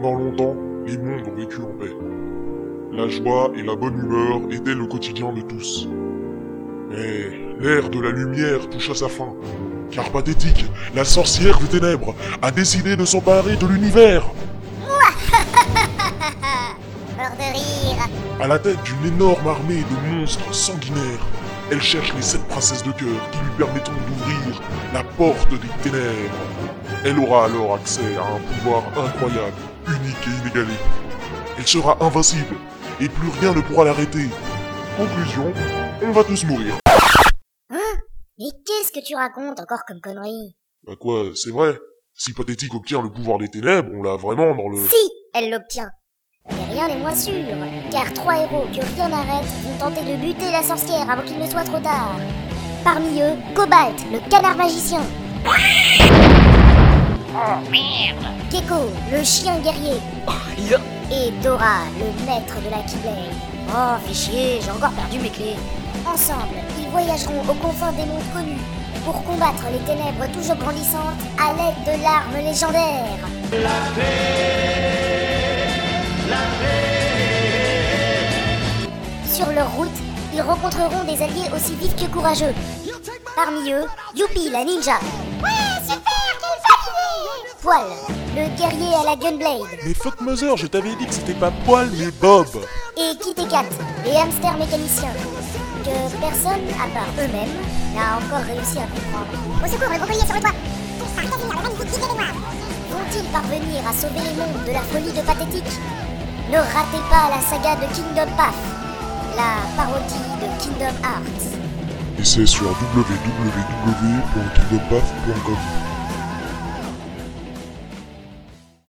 Pendant longtemps, les mondes ont vécu en paix. La joie et la bonne humeur étaient le quotidien de tous. Mais l'ère de la lumière touche à sa fin. Car pathétique, la sorcière des ténèbres a décidé de s'emparer de l'univers. De rire. À la tête d'une énorme armée de monstres sanguinaires, elle cherche les sept princesses de cœur qui lui permettront d'ouvrir la porte des ténèbres. Elle aura alors accès à un pouvoir incroyable, unique et inégalé. Elle sera invincible, et plus rien ne pourra l'arrêter. Conclusion, on va tous mourir. Hein? Mais qu'est-ce que tu racontes encore comme connerie Bah quoi, c'est vrai Si Pathétique obtient le pouvoir des ténèbres, on l'a vraiment dans le... Si elle l'obtient. Mais rien n'est moins sûr, car trois héros que rien n'arrête vont tenter de buter la sorcière avant qu'il ne soit trop tard. Parmi eux, Cobalt, le canard magicien. Oh merde Gecko, le chien guerrier. Ya. Et Dora, le maître de la Keyblade. Oh, fais chier, j'ai encore perdu mes clés. Ensemble, ils voyageront aux confins des mondes connus pour combattre les ténèbres toujours grandissantes à l'aide de l'arme légendaire. Sur leur route, ils rencontreront des alliés aussi vifs que courageux. Parmi eux, Youpi la ninja. Poil, le guerrier à la gunblade. Mais fuck Mother, je t'avais dit que c'était pas Poil mais Bob et Kit et Kat, les hamsters mécaniciens, que personne, à part eux-mêmes, n'a encore réussi à comprendre. Au secours, le brocoli est sur le toit Vont-ils parvenir à sauver les mondes de la folie de Pathétique Ne ratez pas la saga de Kingdom Path, la parodie de Kingdom Hearts. Et c'est sur www.kingdompath.com.